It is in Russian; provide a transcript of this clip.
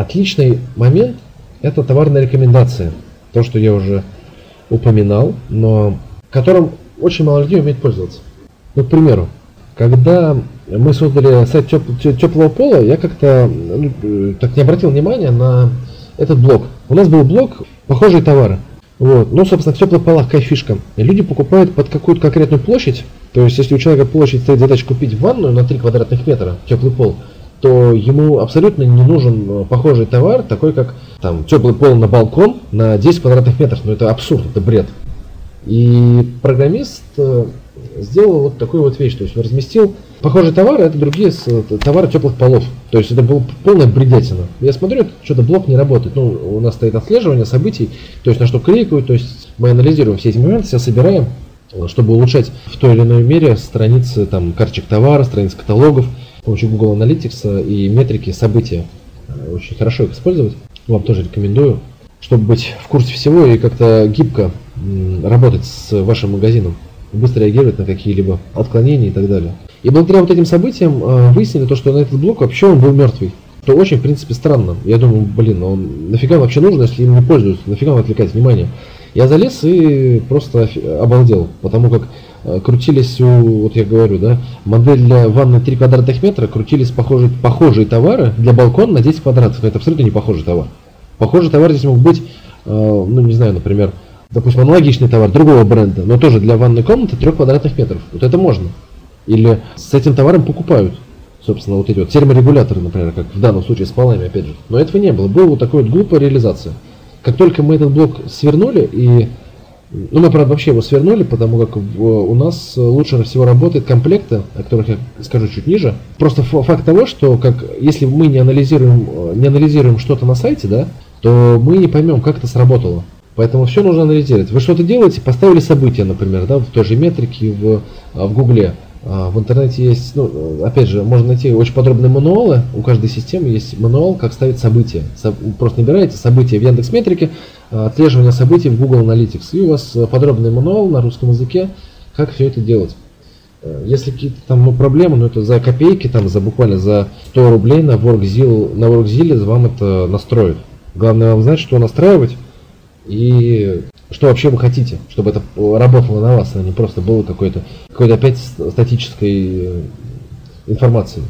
Отличный момент – это товарная рекомендация. То, что я уже упоминал, но которым очень мало людей умеет пользоваться. Ну, к примеру, когда мы создали сайт теп теплого пола, я как-то ну, э, так не обратил внимания на этот блок. У нас был блок «Похожие товары». Вот. Ну, собственно, в теплых полах какая фишка. Люди покупают под какую-то конкретную площадь. То есть, если у человека площадь стоит задача купить ванную на 3 квадратных метра, теплый пол, то ему абсолютно не нужен э, похожий товар, такой как там теплый пол на балкон на 10 квадратных метров. Ну, это абсурд, это бред. И программист э, сделал вот такую вот вещь, то есть он разместил похожие товары, это другие товары теплых полов. То есть это было полная бредятина. Я смотрю, что-то блок не работает. Ну, у нас стоит отслеживание событий, то есть на что кликают, то есть мы анализируем все эти моменты, все собираем, чтобы улучшать в той или иной мере страницы там, карточек товара, страниц каталогов, с помощью Google Analytics и метрики события. Очень хорошо их использовать. Вам тоже рекомендую, чтобы быть в курсе всего и как-то гибко работать с вашим магазином, быстро реагировать на какие-либо отклонения и так далее. И благодаря вот этим событиям э, выяснили то, что на этот блок вообще он был мертвый. Что очень, в принципе, странно. Я думаю, блин, он нафига он вообще нужен, если им не пользуются, нафига он отвлекает внимание. Я залез и просто обалдел, потому как э, крутились, у, вот я говорю, да, модель для ванны 3 квадратных метра, крутились похожие, похожие товары для балкона на 10 квадратов. Это абсолютно не похожий товар. Похожий товар здесь мог быть, э, ну не знаю, например, допустим, аналогичный товар другого бренда, но тоже для ванной комнаты 3 квадратных метров. Вот это можно. Или с этим товаром покупают, собственно, вот эти вот терморегуляторы, например, как в данном случае с полами, опять же. Но этого не было. Была вот такая вот глупая реализация. Как только мы этот блок свернули, и ну, мы, правда, вообще его свернули, потому как у нас лучше всего работают комплекты, о которых я скажу чуть ниже. Просто факт того, что как, если мы не анализируем, не анализируем что-то на сайте, да, то мы не поймем, как это сработало. Поэтому все нужно анализировать. Вы что-то делаете, поставили события, например, да, в той же метрике в, в Гугле. А, в интернете есть, ну, опять же, можно найти очень подробные мануалы. У каждой системы есть мануал, как ставить события. Просто набираете события в Яндекс Метрике, а, отслеживание событий в Google Analytics. И у вас подробный мануал на русском языке, как все это делать. Э, если какие-то там ну, проблемы, ну это за копейки, там за буквально за 100 рублей на WorkZilla, на WorkZilla вам это настроят. Главное вам знать, что настраивать и что вообще вы хотите, чтобы это работало на вас, а не просто было какой-то какой-то опять статической э, информации.